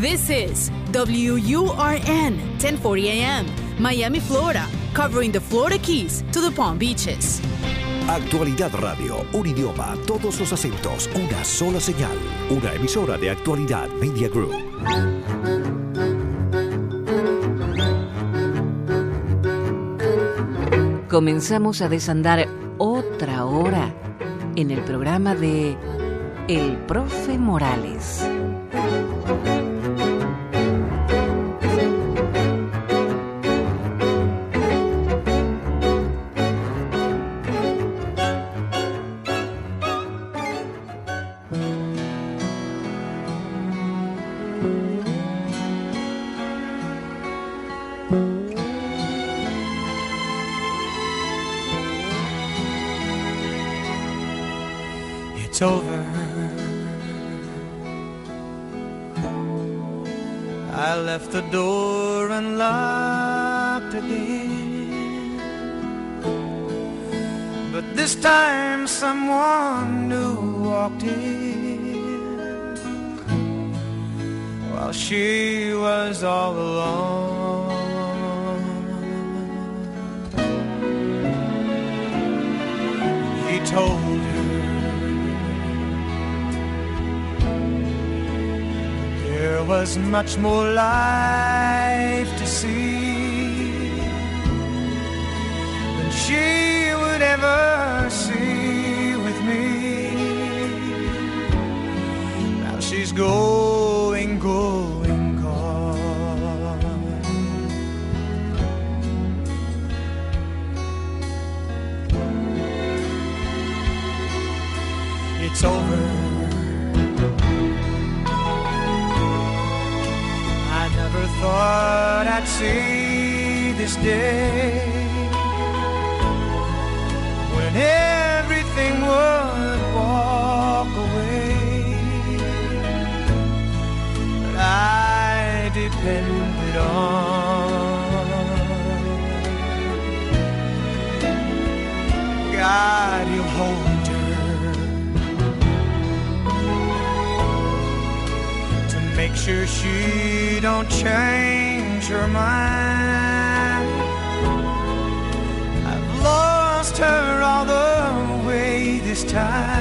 This is WURN 1040 AM, Miami, Florida, covering the Florida Keys to the Palm Beaches. Actualidad Radio, un idioma, todos los acentos, una sola señal, una emisora de Actualidad Media Group. Comenzamos a desandar otra hora en el programa de El Profe Morales. The door and unlocked again. But this time someone new walked in while she was all alone. There was much more life to see than she would ever see with me. Now she's going, going, gone. It's over. I'd see this day when everything would walk away. But I depended on God, you'll hold her. to make sure she don't change her mind. I've lost her all the way this time.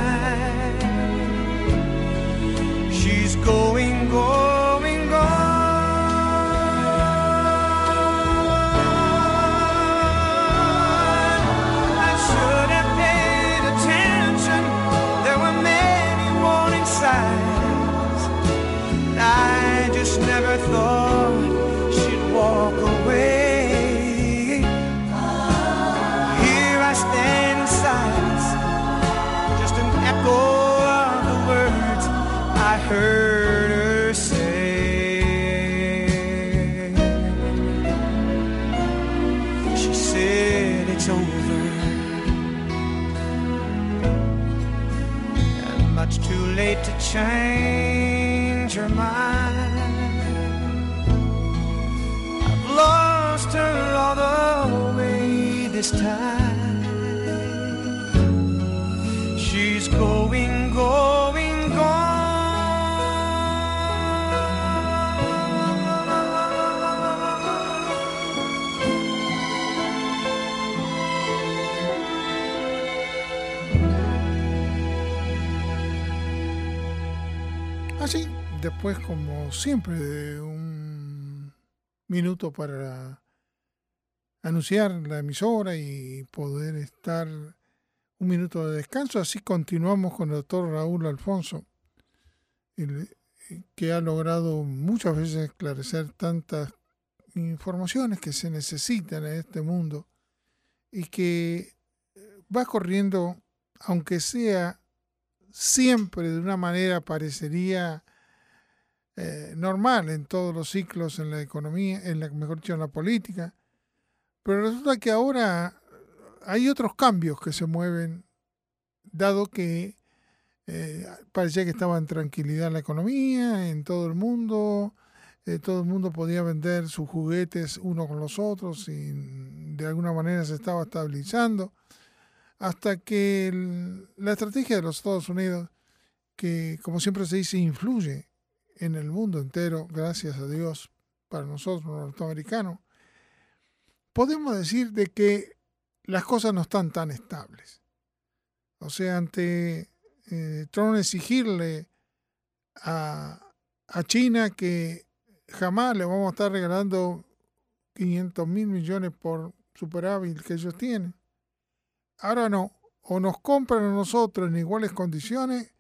Change her mind. I've lost her all the way this time. She's going, después como siempre de un minuto para anunciar la emisora y poder estar un minuto de descanso, así continuamos con el doctor Raúl Alfonso, el- que ha logrado muchas veces esclarecer tantas informaciones que se necesitan en este mundo y que va corriendo, aunque sea siempre de una manera parecería eh, normal en todos los ciclos en la economía, en la mejor dicho en la política, pero resulta que ahora hay otros cambios que se mueven, dado que eh, parecía que estaba en tranquilidad la economía, en todo el mundo, eh, todo el mundo podía vender sus juguetes uno con los otros y de alguna manera se estaba estabilizando. Hasta que la estrategia de los Estados Unidos, que como siempre se dice, influye en el mundo entero, gracias a Dios, para nosotros norteamericanos, podemos decir de que las cosas no están tan estables. O sea, ante eh, Trump exigirle a, a China que jamás le vamos a estar regalando 500 mil millones por superávit que ellos tienen. Ahora no, o nos compran a nosotros en iguales condiciones,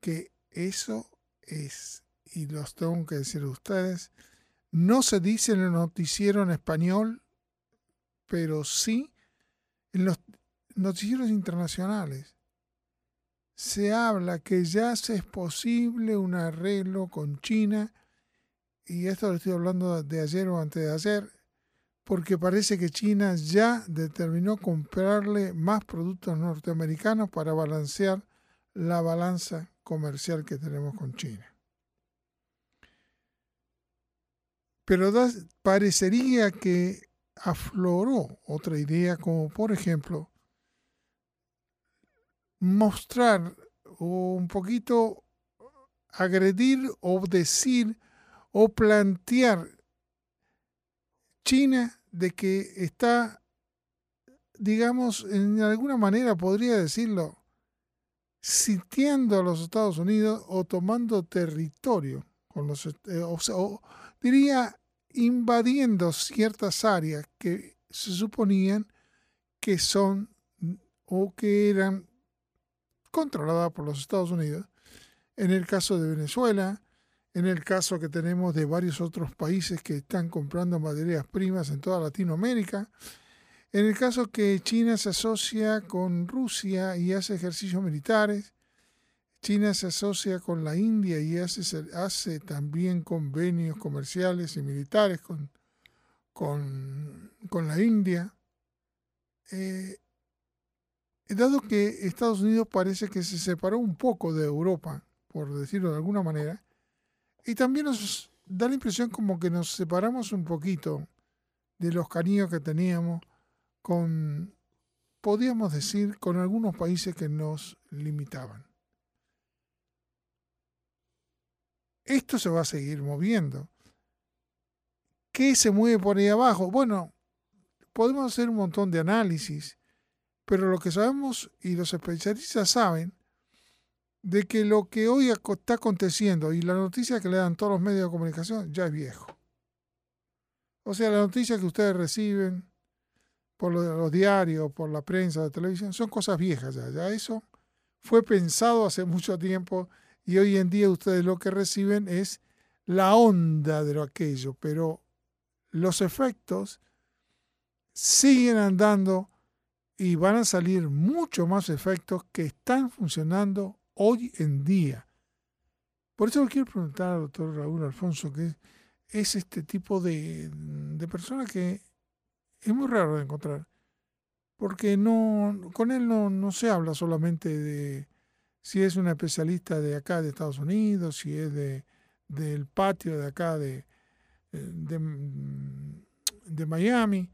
que eso es, y los tengo que decir a ustedes, no se dice en el noticiero en español, pero sí en los noticieros internacionales. Se habla que ya es posible un arreglo con China, y esto lo estoy hablando de ayer o antes de ayer, porque parece que China ya determinó comprarle más productos norteamericanos para balancear la balanza comercial que tenemos con China. Pero parecería que afloró otra idea como por ejemplo mostrar o un poquito agredir o decir o plantear China de que está, digamos, en alguna manera podría decirlo, sitiando a los Estados Unidos o tomando territorio con los, eh, diría invadiendo ciertas áreas que se suponían que son o que eran controladas por los Estados Unidos. En el caso de Venezuela, en el caso que tenemos de varios otros países que están comprando materias primas en toda Latinoamérica, en el caso que China se asocia con Rusia y hace ejercicios militares, China se asocia con la India y hace, hace también convenios comerciales y militares con, con, la India. Eh, dado que Estados Unidos parece que se separó un poco de Europa, por decirlo de alguna manera, y también nos da la impresión como que nos separamos un poquito de los cariños que teníamos con, podríamos decir, con algunos países que nos limitaban. Esto se va a seguir moviendo. ¿Qué se mueve por ahí abajo? Bueno, podemos hacer un montón de análisis, pero lo que sabemos y los especialistas saben de que lo que hoy está aconteciendo y la noticia que le dan todos los medios de comunicación ya es viejo. O sea, la noticia que ustedes reciben por los diarios, por la prensa, la televisión, son cosas viejas ya. Ya eso fue pensado hace mucho tiempo y hoy en día ustedes lo que reciben es la onda de lo aquello, pero los efectos siguen andando y van a salir mucho más efectos que están funcionando hoy en día. Por eso quiero preguntar al doctor Raúl Alfonso, que es este tipo de, de persona que es muy raro de encontrar, porque no con él no, no se habla solamente de si es un especialista de acá de Estados Unidos, si es de, del patio de acá de, de, de Miami.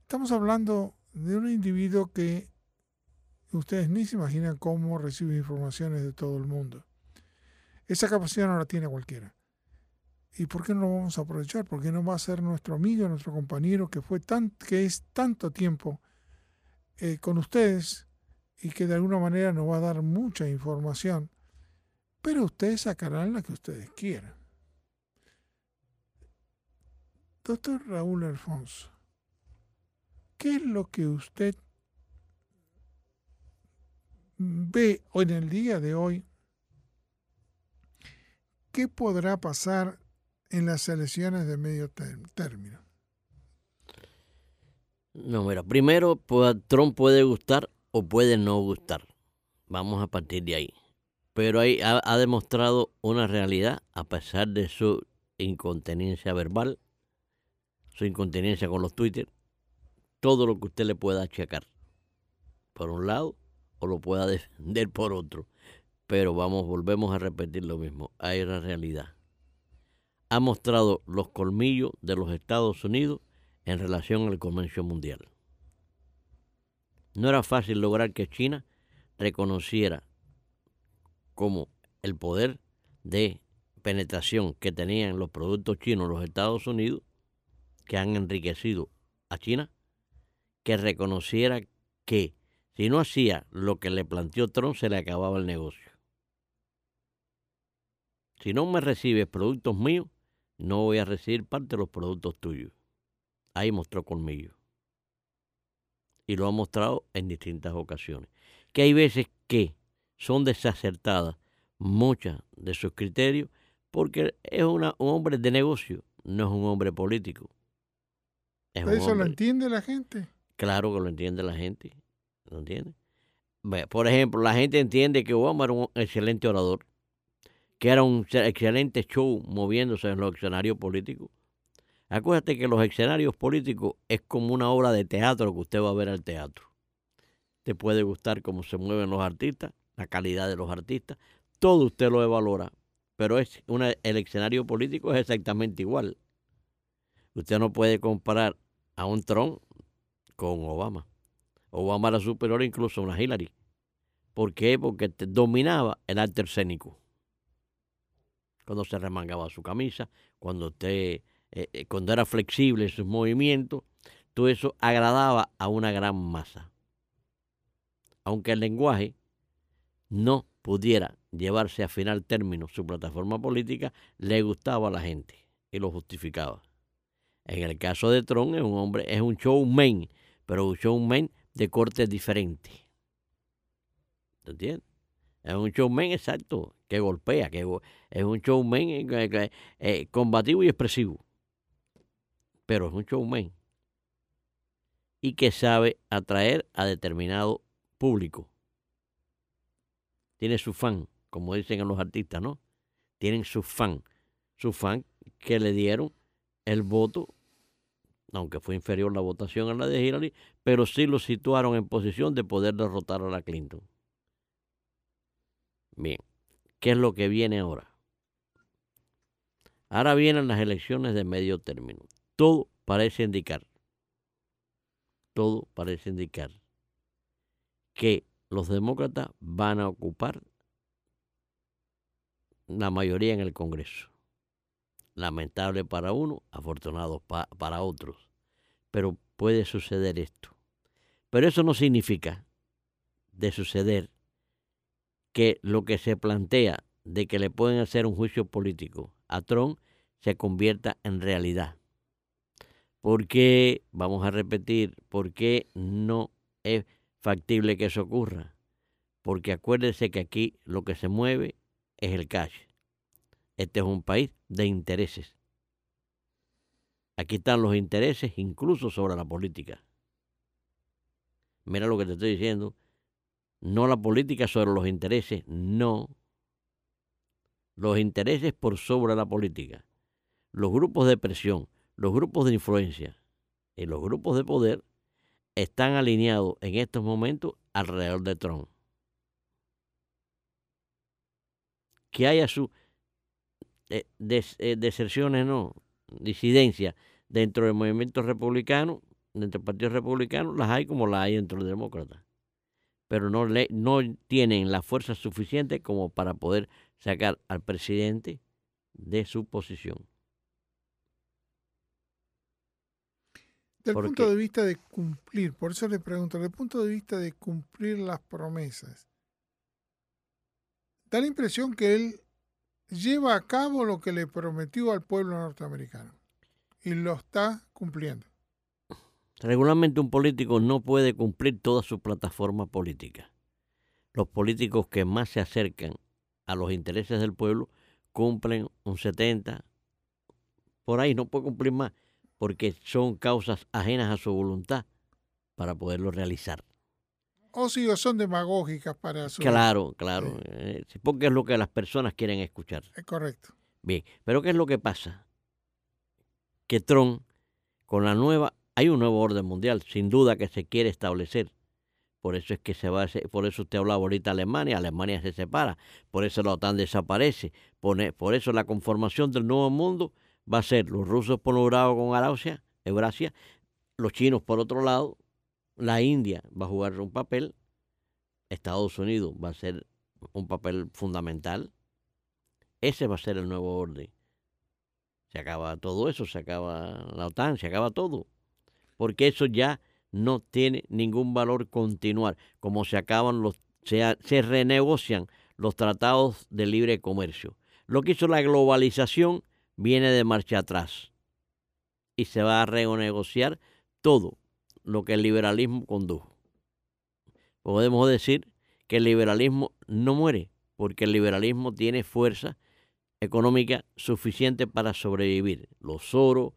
Estamos hablando de un individuo que Ustedes ni se imaginan cómo recibe informaciones de todo el mundo. Esa capacidad no la tiene cualquiera. ¿Y por qué no lo vamos a aprovechar? ¿Por qué no va a ser nuestro amigo, nuestro compañero que fue tan, que es tanto tiempo eh, con ustedes y que de alguna manera nos va a dar mucha información? Pero ustedes sacarán la que ustedes quieran. Doctor Raúl Alfonso, ¿qué es lo que usted ve en el día de hoy qué podrá pasar en las elecciones de medio término. No, mira, primero pues, Trump puede gustar o puede no gustar. Vamos a partir de ahí. Pero ahí ha, demostrado una realidad a pesar de su incontinencia verbal, su incontinencia con los Twitter, todo lo que usted le pueda achacar. Por un lado, o lo pueda defender por otro. Pero vamos, volvemos a repetir lo mismo. Hay una realidad. Ha mostrado los colmillos de los Estados Unidos en relación al comercio mundial. No era fácil lograr que China reconociera como el poder de penetración que tenían los productos chinos los Estados Unidos, que han enriquecido a China, que reconociera que si no hacía lo que le planteó Trump, se le acababa el negocio. Si no me recibes productos míos, no voy a recibir parte de los productos tuyos. Ahí mostró conmigo. Y lo ha mostrado en distintas ocasiones. Que hay veces que son desacertadas muchas de sus criterios porque es una, un hombre de negocio, no es un hombre político. ¿Eso lo entiende la gente? Claro que lo entiende la gente. ¿Lo entiende? Por ejemplo, la gente entiende que Obama era un excelente orador, que era un excelente show moviéndose en los escenarios políticos. Acuérdate que los escenarios políticos es como una obra de teatro que usted va a ver al teatro. Te puede gustar cómo se mueven los artistas, la calidad de los artistas, todo usted lo evalora, pero es el escenario político es exactamente igual. Usted no puede comparar a un Trump con Obama. Obama era superior incluso a una Hillary. ¿Por qué? Porque dominaba el arte escénico. Cuando se remangaba su camisa, cuando usted, eh, eh, cuando era flexible en sus movimientos, todo eso agradaba a una gran masa. Aunque el lenguaje no pudiera llevarse a final término su plataforma política, le gustaba a la gente y lo justificaba. En el caso de Trump es un hombre, es un showman, pero un showman de corte diferente. ¿Te entiendes? Es un showman exacto, que golpea, que es un showman eh, eh, combativo y expresivo. Pero es un showman. Y que sabe atraer a determinado público tiene su fan, como dicen los artistas, ¿no? Tienen su fan, su fan que le dieron el voto, aunque fue inferior la votación a la de Hillary, pero sí lo situaron en posición de poder derrotar a la Clinton. Bien, ¿qué es lo que viene ahora? Ahora vienen las elecciones de medio término. Todo parece indicar, todo parece indicar que los demócratas van a ocupar la mayoría en el Congreso. Lamentable para uno, afortunado para otros. Pero puede suceder esto. Pero eso no significa de suceder que lo que se plantea de que le pueden hacer un juicio político a Trump se convierta en realidad. ¿Por qué, vamos a repetir, por qué no es factible que eso ocurra, porque acuérdese que aquí lo que se mueve es el cash. Este es un país de intereses. Aquí están los intereses incluso sobre la política. Mira lo que te estoy diciendo. No la política sobre los intereses, no. Los intereses por sobre la política. Los grupos de presión, los grupos de influencia y los grupos de poder están alineados en estos momentos alrededor de Trump. Que haya su eh, eh, deserciones, no, disidencia dentro del movimiento republicano, dentro del Partido Republicano, las hay como las hay dentro del Demócrata. Pero no, le, no tienen la fuerza suficiente como para poder sacar al presidente de su posición. Del punto de vista de cumplir, por eso le pregunto, del punto de vista de cumplir las promesas, da la impresión que él lleva a cabo lo que le prometió al pueblo norteamericano y lo está cumpliendo. Regularmente un político no puede cumplir toda su plataforma política. Los políticos que más se acercan a los intereses del pueblo cumplen un 70, por ahí no puede cumplir más porque son causas ajenas a su voluntad para poderlo realizar. O si o son demagógicas para su... Claro, claro, eh, porque es lo que las personas quieren escuchar. Es correcto. Bien, pero ¿qué es lo que pasa? Que Trump, con la nueva, hay un nuevo orden mundial, sin duda que se quiere establecer. Por eso es que se va, por eso usted hablaba ahorita de Alemania, Alemania se separa, por eso la OTAN desaparece, por eso la conformación del nuevo mundo va a ser los rusos por un lado con Eurasia, Eurasia, los chinos por otro lado, la India va a jugar un papel, Estados Unidos va a ser un papel fundamental Ese va a ser el nuevo orden. Se acaba todo eso, se acaba la OTAN, se acaba todo. Porque eso ya no tiene ningún valor continuar. Como se acaban los, se, se renegocian los tratados de libre comercio. Lo que hizo la globalización viene de marcha atrás. Y se va a renegociar todo lo que el liberalismo condujo. Podemos decir que el liberalismo no muere, porque el liberalismo tiene fuerza económica suficiente para sobrevivir. Los Soros,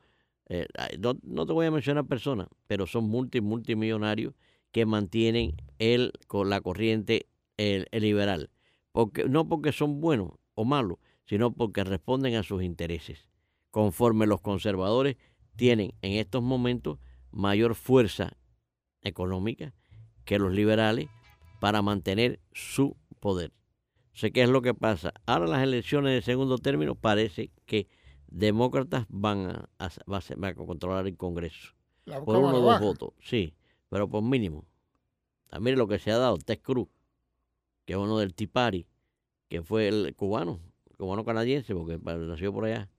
eh, no, te voy a mencionar personas, pero son multi, multimillonarios que mantienen el, con la corriente el, liberal. Porque, no porque son buenos o malos, sino porque responden a sus intereses. Conforme los conservadores tienen en estos momentos mayor fuerza económica que los liberales para mantener su poder. Sé qué es lo que pasa. Ahora las elecciones de segundo término parece que demócratas van a, a controlar el Congreso. por uno o dos votos, sí, pero por mínimo. A mire lo que se ha dado, Ted Cruz, que es uno del Tipari, que fue el cubano, cubano canadiense, porque nació por allá,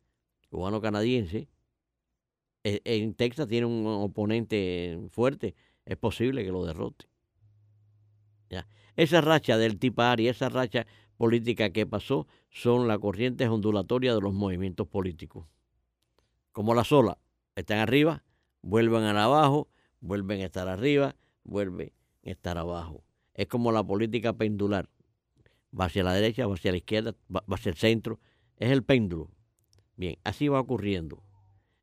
cubano canadiense. E, en Texas tiene un oponente fuerte, es posible que lo derrote. Ya. Esa racha del Tipari, esa racha política que pasó son las corrientes ondulatorias de los movimientos políticos. Como las olas están arriba, vuelven a abajo, vuelven a estar arriba, vuelven a estar abajo. Es como la política pendular. Va hacia la derecha, va hacia la izquierda, va hacia el centro. Es el péndulo. Bien, así va ocurriendo.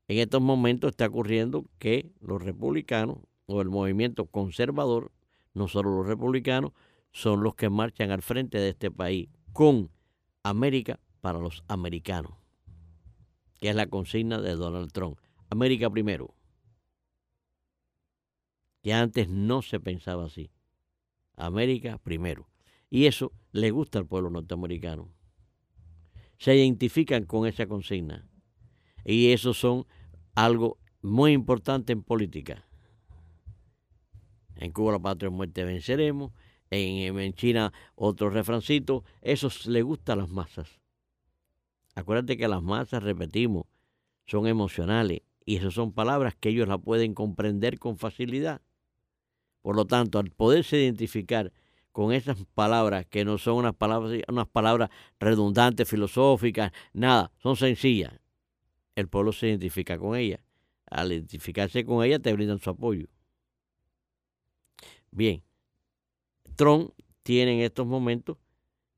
En estos momentos está ocurriendo que los republicanos o el movimiento conservador, no solo los republicanos, son los que marchan al frente de este país con América para los americanos, que es la consigna de Donald Trump. América primero. Que antes no se pensaba así. América primero. Y eso le gusta al pueblo norteamericano. Se identifican con esa consigna. Y eso son algo muy importante en política. En Cuba la patria muerte venceremos en, China otro refrancito, eso le gusta a las masas. Acuérdate que las masas, repetimos, son emocionales y esas son palabras que ellos la pueden comprender con facilidad. Por lo tanto, al poderse identificar con esas palabras que no son unas palabras, unas palabras redundantes, filosóficas, nada, son sencillas, el pueblo se identifica con ellas. Al identificarse con ellas te brindan su apoyo. Bien, Trump tiene en estos momentos,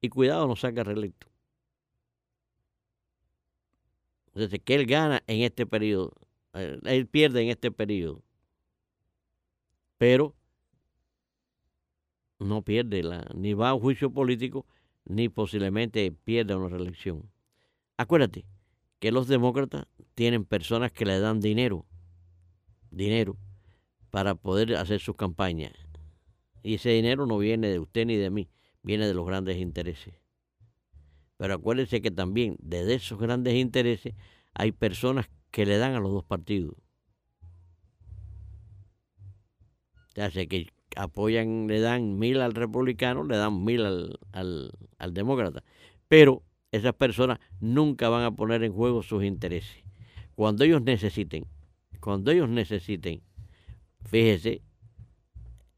y cuidado, no saca reelecto. Entonces, que él gana en este periodo, eh, él pierde en este periodo, pero no pierde, la, ni va a un juicio político, ni posiblemente pierde una reelección. Acuérdate que los demócratas tienen personas que le dan dinero, dinero, para poder hacer sus campañas. Y ese dinero no viene de usted ni de mí, viene de los grandes intereses. Pero acuérdense que también desde esos grandes intereses hay personas que le dan a los dos partidos. O sea, que apoyan, le dan mil al republicano, le dan mil al, al, al demócrata. Pero esas personas nunca van a poner en juego sus intereses. Cuando ellos necesiten, cuando ellos necesiten, fíjese,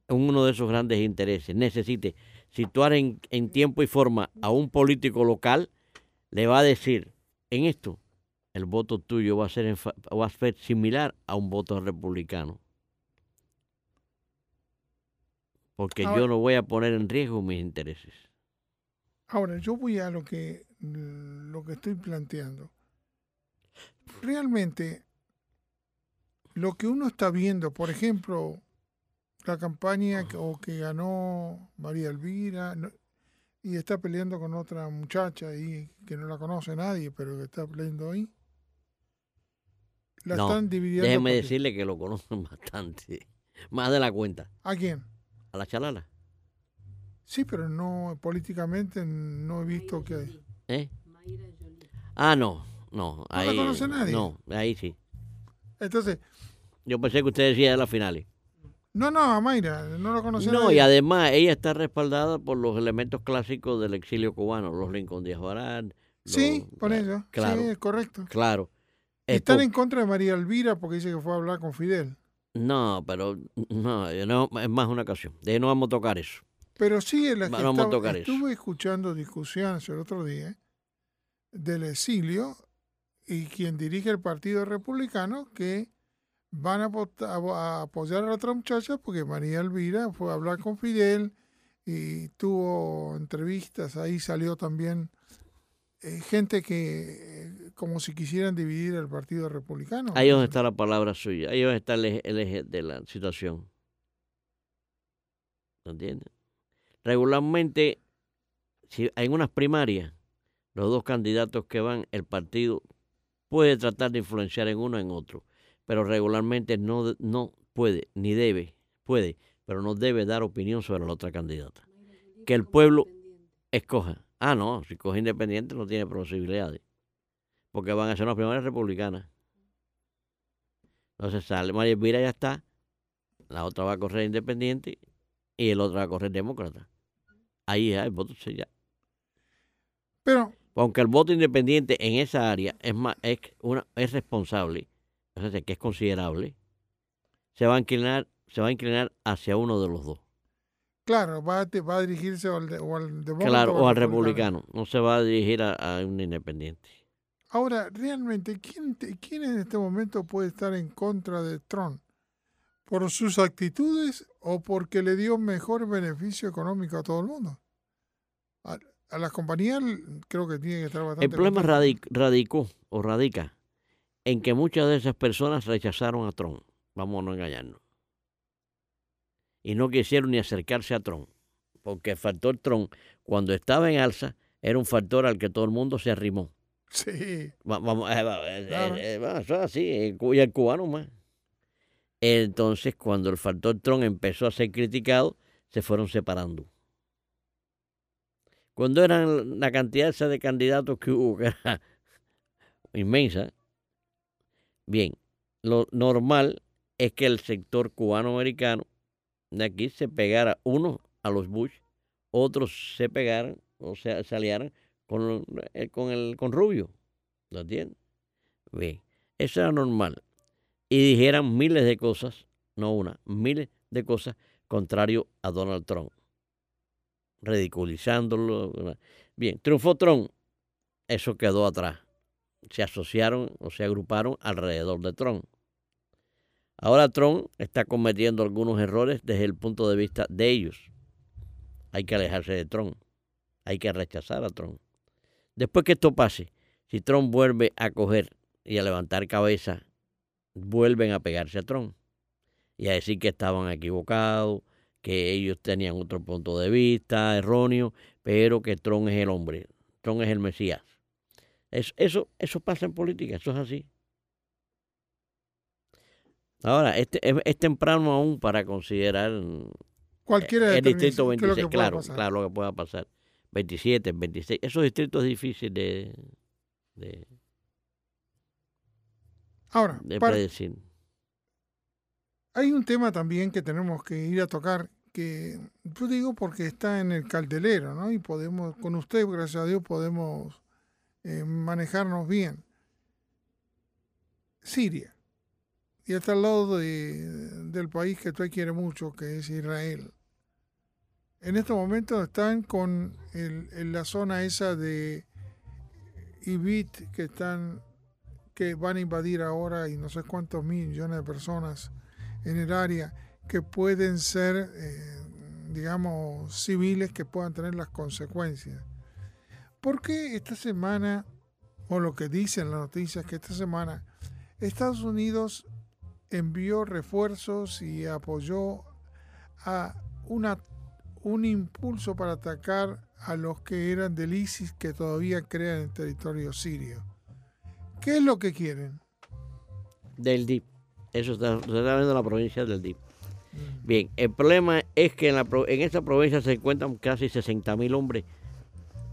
uno de esos grandes intereses necesite situar en, tiempo y forma a un político local, le va a decir, en esto, el voto tuyo va a ser, va a ser similar a un voto republicano. Porque yo no voy a poner en riesgo mis intereses. Ahora, yo voy a lo que, lo que estoy planteando. Realmente, lo que uno está viendo, por ejemplo, la campaña que, o que ganó María Elvira y está peleando con otra muchacha ahí que no la conoce nadie, pero que está peleando ahí. La están dividiendo. Déjeme decirle que lo conocen bastante. Más de la cuenta. ¿A quién? A la chalala. Sí, pero no, políticamente no he visto que hay. ¿Eh? Ah, no, no. ¿No la conoce nadie? No, ahí sí. Entonces. Yo pensé que usted decía de las finales. No, no, a Mayra, no lo conocía. No, y además ella está respaldada por los elementos clásicos del exilio cubano, los Lincoln Díaz Barán, Sí, por eso. Claro, Sí, es correcto. claro. Están en contra de María Elvira porque dice que fue a hablar con Fidel. No, pero no, no, es más una ocasión. De ahí no vamos a tocar eso. Pero sí, en la que Vamos a estaba- tocar eso. estuve escuchando discusiones el otro día del exilio y quien dirige el Partido Republicano que van a, a apoyar a la otra muchacha porque María Elvira fue a hablar con Fidel y tuvo entrevistas, ahí salió también eh, gente que eh, como si quisieran dividir el Partido Republicano. Ahí es donde está la palabra suya. Ahí es donde está el eje, el eje de la situación. ¿Me entiendes? Regularmente, si en unas primarias, los dos candidatos que van, el partido puede tratar de influenciar en uno o en otro, pero regularmente no, no puede, ni debe, puede, pero no debe dar opinión sobre la otra candidata. Que el pueblo escoja. Ah, no, si coge independiente no tiene posibilidades, porque van a ser unas primarias republicanas. Entonces sale María Elvira ya está, la otra va a correr independiente y el otro va a correr demócrata. Ahí ya el voto se ya. Pero Aunque el voto independiente en esa área es más, es una, es responsable, o sea, que es considerable, se va a inclinar, se va a inclinar hacia uno de los dos. Claro, va a, va a dirigirse al, de- o al demócrata Claro, o al republicano. republicano. No se va a dirigir a, a un independiente. Ahora, realmente, ¿quién, te- ¿quién en este momento puede estar en contra de Trump? ¿Por sus actitudes o porque le dio mejor beneficio económico a todo el mundo? A, a las compañías creo que tiene que estar bastante... El problema radic- radicó o radica en que muchas de esas personas rechazaron a Trump. Vamos a no engañarnos. Y no quisieron ni acercarse a Trump. Porque el factor Trump, cuando estaba en alza, era un factor al que todo el mundo se arrimó. Sí, Va- Vamos, eso es así, y el cubano más. Entonces, cuando el factor Trump empezó a ser criticado, se fueron separando. Cuando eran la cantidad esa de candidatos que hubo, que era inmensa, bien, lo normal es que el sector cubano-americano de aquí se pegara uno a los Bush, otros se pegaran, o sea, se aliaran con, eh, con, el, con Rubio. ¿Lo entiendes? Bien, eso era normal. Y dijeran miles de cosas, no una, miles de cosas contrario a Donald Trump. Ridiculizándolo. Bien, triunfó Trump. Eso quedó atrás. Se asociaron o se agruparon alrededor de Trump. Ahora Trump está cometiendo algunos errores desde el punto de vista de ellos. Hay que alejarse de Trump. Hay que rechazar a Trump. Después que esto pase, si Trump vuelve a coger y a levantar cabeza, vuelven a pegarse a Trump y a decir que estaban equivocados, que ellos tenían otro punto de vista erróneo, pero que Trump es el hombre, Trump es el Mesías. Es- eso, eso pasa en política, eso es así. Ahora, este, es, es temprano aún para considerar cualquiera el determina distrito qué es lo que 26, pueda claro, pasar. claro lo que pueda pasar. 27, 26, esos distritos difíciles de, de, Ahora, de para- predecir. hay un tema también que tenemos que ir a tocar, que yo digo porque está en el caldelero, ¿no? Y podemos, con usted, gracias a Dios, podemos eh, manejarnos bien. Siria. Y está al lado de- del país que usted quiere mucho, que es Israel. En estos momentos están con en la zona esa de Ibit, que están que van a invadir ahora y no sé cuántos millones de personas en el área que pueden ser, eh, digamos, civiles que puedan tener las consecuencias. ¿Por qué esta semana, o lo que dicen las noticias, que esta semana Estados Unidos envió refuerzos y apoyó a una, un impulso para atacar a los que eran del ISIS que todavía crean en territorio sirio? ¿Qué es lo que quieren? Del DIP. Eso está, se está viendo en la provincia del DIP. Bien, el problema es que en, la, en esta provincia se encuentran casi 60.000 hombres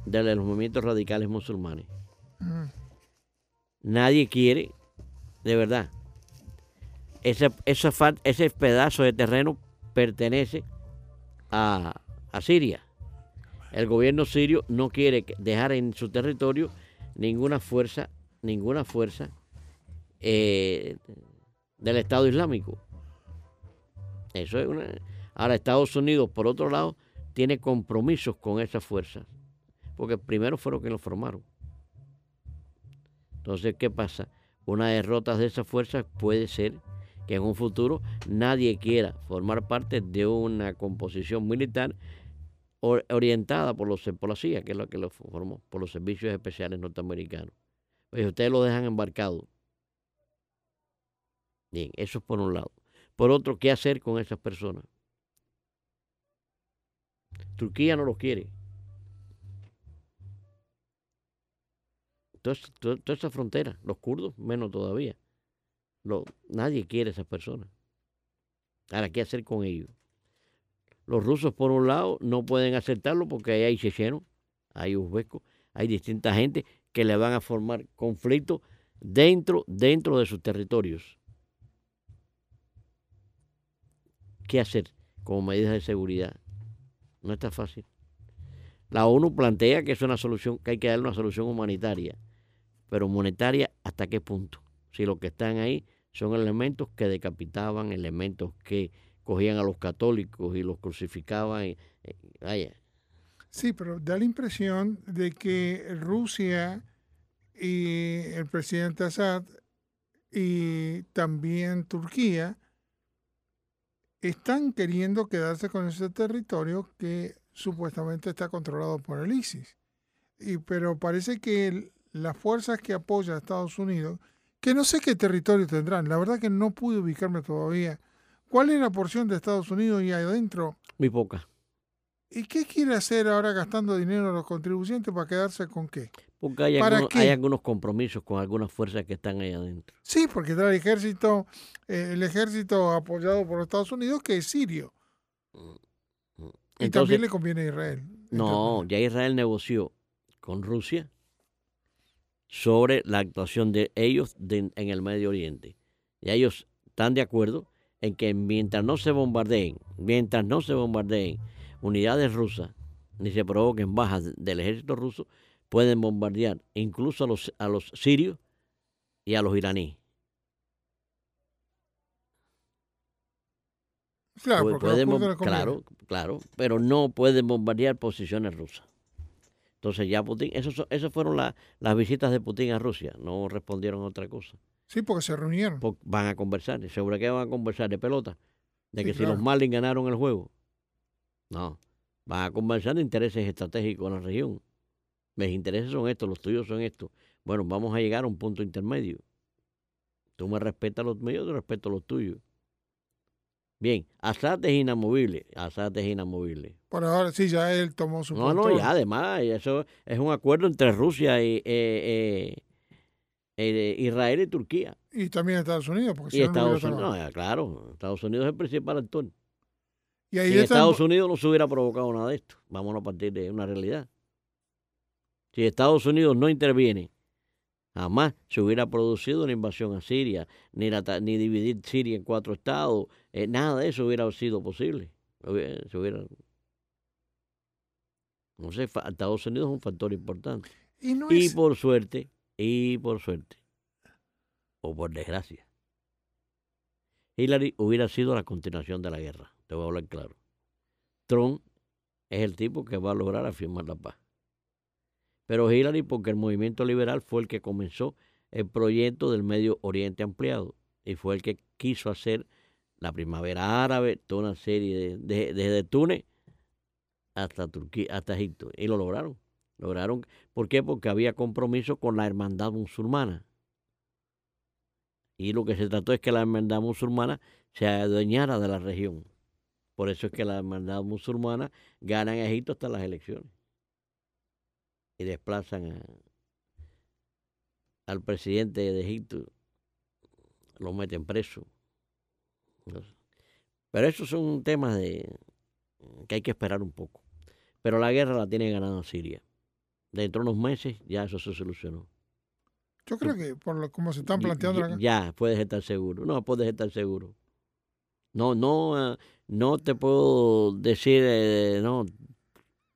de los movimientos radicales musulmanes. Mm. Nadie quiere, de verdad. Ese, ese pedazo de terreno pertenece a, Siria. El gobierno sirio no quiere dejar en su territorio ninguna fuerza, ninguna fuerza eh, del Estado Islámico. Eso es una. Ahora, Estados Unidos, por otro lado, tiene compromisos con esas fuerzas, porque primero fueron que lo formaron. Entonces, ¿qué pasa? Una derrota de esas fuerzas puede ser que en un futuro nadie quiera formar parte de una composición militar orientada por, los, por la CIA, que es lo que lo formó, por los servicios especiales norteamericanos. Pues ustedes lo dejan embarcado. Bien, eso es por un lado. Por otro, ¿qué hacer con esas personas? Turquía no lo quiere. Toda, esa frontera, los kurdos menos todavía. Nadie quiere a esas personas. Ahora, ¿qué hacer con ellos? Los rusos, por un lado, no pueden aceptarlo porque ahí hay chechenos, hay uzbecos, hay distinta gente que le van a formar conflictos dentro, dentro de sus territorios. ¿Qué hacer como medidas de seguridad? No está fácil. La ONU plantea que es una solución, que hay que darle una solución humanitaria, pero monetaria hasta qué punto. Si los que están ahí son elementos que decapitaban, elementos que cogían a los católicos y los crucificaban. Y, vaya. Sí, pero da la impresión de que Rusia y el presidente Assad y también Turquía están queriendo quedarse con ese territorio que supuestamente está controlado por el ISIS. Y, pero parece que las fuerzas que apoya a Estados Unidos, que no sé qué territorio tendrán, la verdad que no pude ubicarme todavía. ¿Cuál es la porción de Estados Unidos y adentro? Muy poca. ¿Y qué quiere hacer ahora gastando dinero a los contribuyentes para quedarse con qué? Porque hay, algunos, compromisos con algunas fuerzas que están ahí adentro. Sí, porque está el ejército, eh, el ejército apoyado por Estados Unidos que es sirio. y también le conviene a Israel. No, ya Israel negoció con Rusia sobre la actuación de ellos en el Medio Oriente. Y ellos están de acuerdo en que mientras no se bombardeen, mientras no se bombardeen unidades rusas, ni se provoquen bajas del ejército ruso, pueden bombardear incluso a los, a los sirios y a los iraníes. Claro, claro, claro, pero no pueden bombardear posiciones rusas. Entonces ya Putin, esos, esas fueron las visitas de Putin a Rusia, no respondieron a otra cosa. Sí, porque se reunieron. van a conversar, ¿seguro que van a conversar de pelota? De que si los Marlins ganaron el juego. No, van a conversar de intereses estratégicos en la región. Mis intereses son estos, los tuyos son estos. Bueno, vamos a llegar a un punto intermedio. Tú me respetas los míos, yo respeto los tuyos. Bien, Assad es inamovible. Assad es inamovible. Por ahora sí, ya él tomó su No, no, ya además, eso es un acuerdo entre Rusia y eh, eh, Israel y Turquía. Y también Estados Unidos. Porque y Estados Unidos, claro, Estados Unidos es el principal actor. Y ahí Estados Unidos no se hubiera provocado nada de esto. Vámonos a partir de una realidad. Si Estados Unidos no interviene, jamás se hubiera producido una invasión a Siria, ni, ni dividir Siria en cuatro estados, eh, nada de eso hubiera sido posible. Se hubiera, no sé, Estados Unidos es un factor importante. Y, por suerte, y por suerte, o por desgracia, Hillary hubiera sido la continuación de la guerra. Te voy a hablar claro. Trump es el tipo que va a lograr afirmar la paz pero Hillary porque el movimiento liberal fue el que comenzó el proyecto del Medio Oriente ampliado y fue el que quiso hacer la primavera árabe, toda una serie de, desde Túnez hasta Turquía, hasta Egipto y lo lograron. Lograron, ¿por qué? Porque había compromiso con la hermandad musulmana. Y lo que se trató es que la hermandad musulmana se adueñara de la región. Por eso es que la hermandad musulmana gana en Egipto hasta las elecciones y desplazan al presidente de Egipto, lo meten preso. Pero eso son temas de que hay que esperar un poco. Pero la guerra la tiene ganada Siria. Dentro de unos meses ya eso se solucionó. Yo creo que por lo como se están planteando ya, puedes estar seguro. No, puedes estar seguro. No, no, no te puedo decir, eh, no,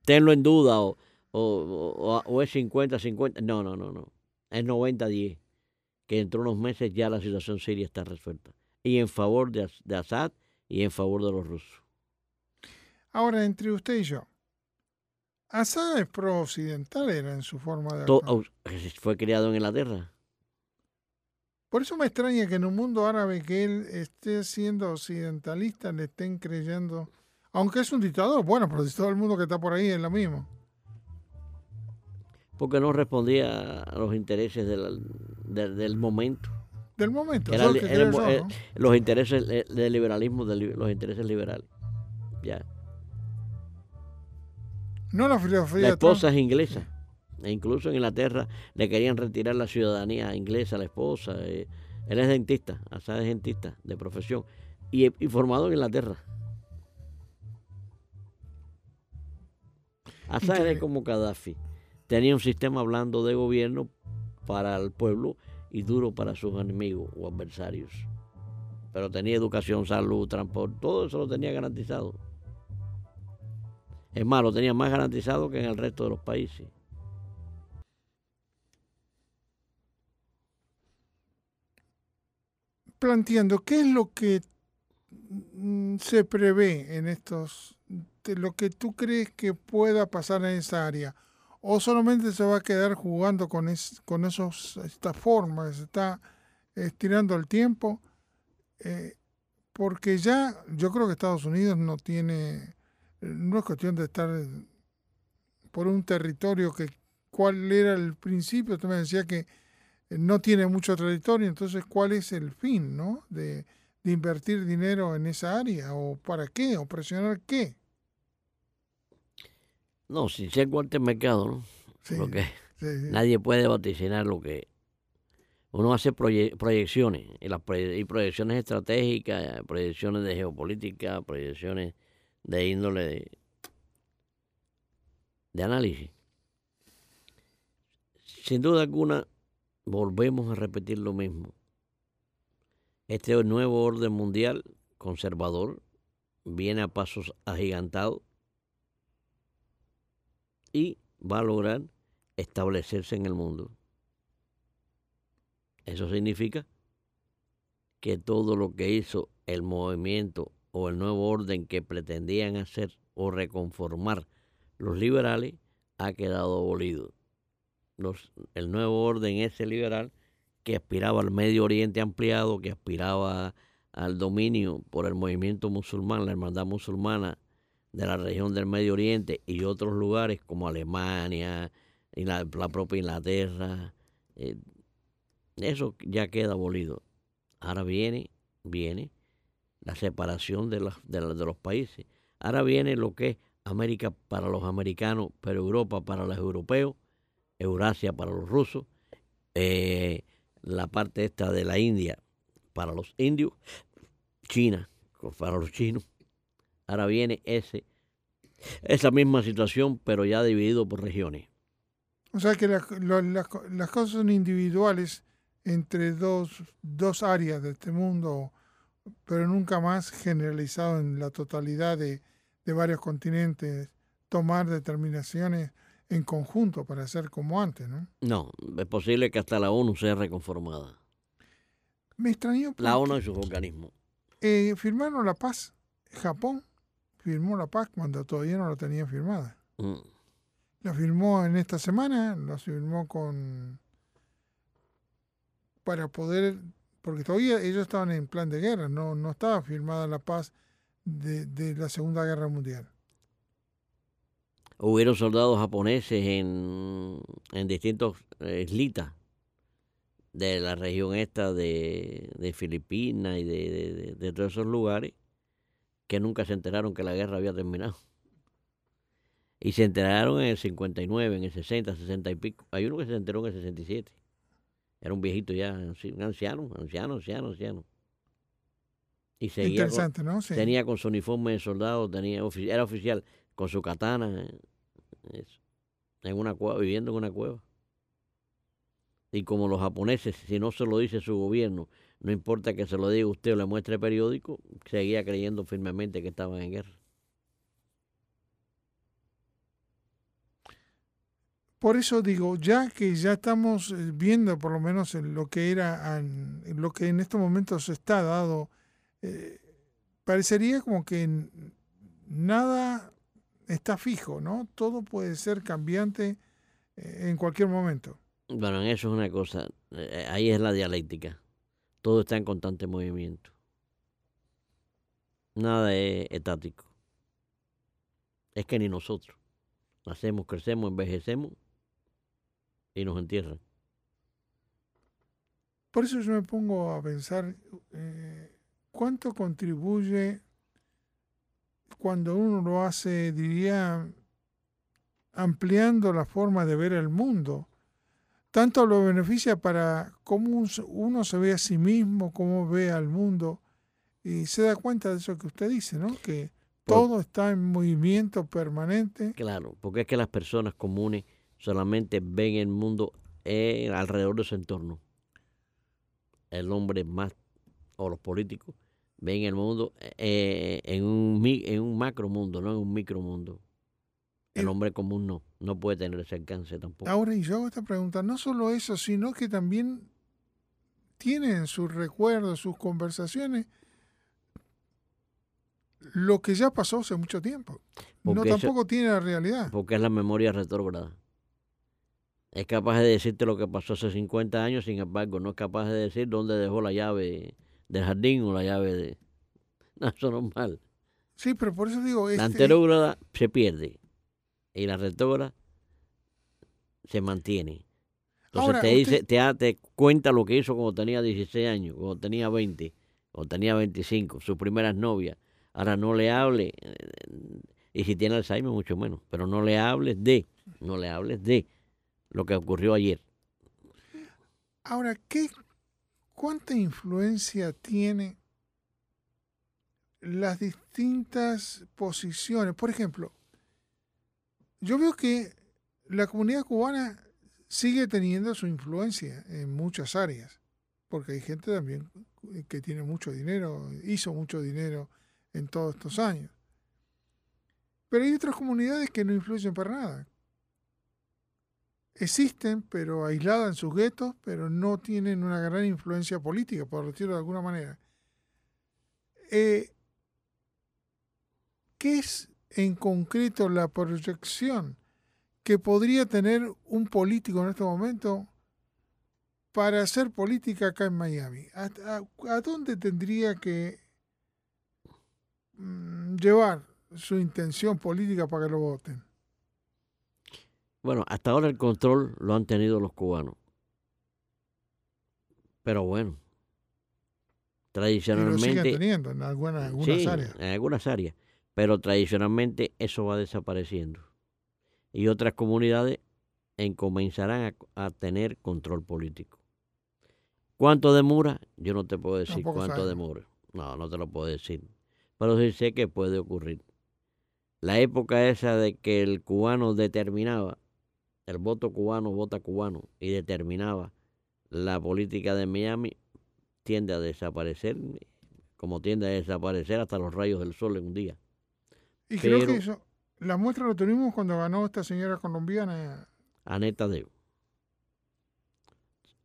tenlo en duda o, o, o- o es 50-50. No, no, no, no. Es 90-10. Que dentro de unos meses ya la situación siria está resuelta. Y en favor de, de Assad y en favor de los rusos. Ahora, entre usted y yo, Assad es pro-occidental, era en su forma de au- fue criado en Inglaterra. Por eso me extraña que en un mundo árabe que él esté siendo occidentalista le estén creyendo, aunque es un dictador, bueno, pero todo el mundo que está por ahí es lo mismo. Porque no respondía a los intereses del, del- del momento. Del momento, Era que era eh, ¿no? los intereses del liberalismo, los intereses liberales. Ya. No la filosofía La esposa es inglesa. E incluso en Inglaterra le querían retirar la ciudadanía inglesa a la esposa. eh. Él es dentista, Assad es dentista de profesión. Y, y formado en Inglaterra. Assad era como Gaddafi. Tenía un sistema blando de gobierno para el pueblo y duro para sus enemigos o adversarios. Pero tenía educación, salud, transporte, todo eso lo tenía garantizado. Es más, lo tenía más garantizado que en el resto de los países. planteando qué es lo que mm, se prevé en estos, de lo que tú crees que pueda pasar en esa área, o solamente se va a quedar jugando con, es- con esos, esta forma, se está estirando el tiempo, eh, porque ya yo creo que Estados Unidos no tiene, no es cuestión de estar por un territorio que, ¿cuál era el principio? Tú me decías que eh, no tiene mucho territorio, entonces ¿cuál es el fin, no? De, de invertir dinero en esa área, o para qué, o presionar qué. No, sin ser cuarto mercado, ¿no? Sí, Porque sí, sí. nadie puede vaticinar lo que... Uno hace proye- proyecciones, y, las proye- y proyecciones estratégicas, proyecciones de geopolítica, proyecciones de índole de, de análisis. Sin duda alguna, volvemos a repetir lo mismo. Este nuevo orden mundial conservador viene a pasos agigantados y va a lograr establecerse en el mundo. Eso significa que todo lo que hizo el movimiento o el nuevo orden que pretendían hacer o reconformar los liberales ha quedado abolido. El nuevo orden ese liberal que aspiraba al Medio Oriente ampliado, que aspiraba al dominio por el movimiento musulmán, la hermandad musulmana de la región del Medio Oriente y otros lugares como Alemania, y la, la propia Inglaterra, eh, eso ya queda abolido. Ahora viene, viene la separación de, las- de, la- de los países. Ahora viene lo que es América para los americanos, pero Europa para los europeos, Eurasia para los rusos, eh, la parte esta de la India para los indios, China para los chinos. Ahora viene ese, esa misma situación, pero ya dividido por regiones. O sea que las- lo- las co- las cosas son individuales entre dos, dos áreas de este mundo, pero nunca más generalizado en la totalidad de, de varios continentes, tomar determinaciones en conjunto para hacer como antes, ¿no? No, es posible que hasta la ONU sea reconformada. Me extrañó La ONU y sus organismos. eh, firmaron la paz. Japón firmó la paz cuando todavía no la tenía firmada. Mm. La firmó en esta semana, la firmó con para poder, porque todavía ellos estaban en plan de guerra, no, no estaba firmada la paz de, de la Segunda Guerra Mundial. Hubieron soldados japoneses en, en distintos eh, islitas de la región esta de, de Filipinas y de, de- de- de todos esos lugares que nunca se enteraron que la guerra había terminado. Y se enteraron en el 59, en el 60, 60 y pico. Hay uno que se enteró en el 67. Era un viejito ya, un anciano, anciano, anciano, anciano. Y seguía con- Interesante, ¿no? Sí. tenía con su uniforme de soldado, tenía era oficial con su katana, eso, en una cueva, viviendo en una cueva. Y como los japoneses, si no se lo dice su gobierno, no importa que se lo diga usted o le muestre periódico, seguía creyendo firmemente que estaban en guerra. Por eso digo, ya que ya estamos eh, viendo por lo menos en lo que era, en lo que en estos momentos está dado, eh, parecería como que nada está fijo, ¿no? Todo puede ser cambiante eh, en cualquier momento. Bueno, en eso es una cosa, ahí es la dialéctica. Todo está en constante movimiento. Nada es estático. Es que ni nosotros. Nacemos, crecemos, envejecemos y nos entierran. Por eso yo me pongo a pensar eh, cuánto contribuye cuando uno lo hace, diría, ampliando la forma de ver el mundo. Tanto lo beneficia para cómo uno se ve a sí mismo, cómo ve al mundo, y se da cuenta de eso que usted dice, ¿no? Que todo está en movimiento permanente. Claro, porque es que las personas comunes solamente ven el mundo eh, alrededor de su entorno. El hombre más, o los políticos, ven el mundo eh, en, un, en un macro mundo, no en un micro mundo. El hombre común no, no puede tener ese alcance tampoco. Ahora, y yo hago esta pregunta, no solo eso, sino que también tienen sus recuerdos, sus conversaciones, lo que ya pasó hace mucho tiempo. no tampoco tiene la realidad. Porque es la memoria retrógrada es capaz de decirte lo que pasó hace 50 años, sin embargo, no es capaz de decir dónde dejó la llave del jardín o la llave de... No, eso no es mal. Sí, pero por eso digo... La este se pierde y la retrógrada se mantiene. Entonces te, dice, te, te cuenta lo que hizo cuando tenía 16 años, cuando tenía 20, cuando tenía 25, sus primeras novias. Ahora no le hable, eh, y si tiene Alzheimer mucho menos, pero no le hables de, no le hables de lo que ocurrió ayer. Ahora, ¿qué, ¿cuánta influencia tiene las distintas posiciones? Por ejemplo, yo veo que la comunidad cubana sigue teniendo su influencia en muchas áreas, porque hay gente también que tiene mucho dinero, hizo mucho dinero en todos estos años. Pero hay otras comunidades que no influyen para nada, existen, pero aisladas en sus guetos, pero no tienen una gran influencia política, por decirlo de alguna manera. Eh, ¿Qué es en concreto la proyección que podría tener un político en este momento para hacer política acá en Miami? ¿A, dónde tendría que mm, llevar su intención política para que lo voten? Bueno, hasta ahora el control lo han tenido los cubanos. Pero bueno, tradicionalmente... lo teniendo en algunas, áreas. en algunas áreas. Pero tradicionalmente eso va desapareciendo. Y otras comunidades comenzarán a, tener control político. ¿Cuánto demora? Yo no te puedo decir cuánto demora. No, no te lo puedo decir. Pero sí sé que puede ocurrir. La época esa de que el cubano determinaba el voto cubano vota cubano y determinaba la política de Miami, tiende a desaparecer, como tiende a desaparecer hasta los rayos del sol en un día. Y creo que eso, la muestra lo tuvimos cuando ganó esta señora colombiana. Aneta Deo.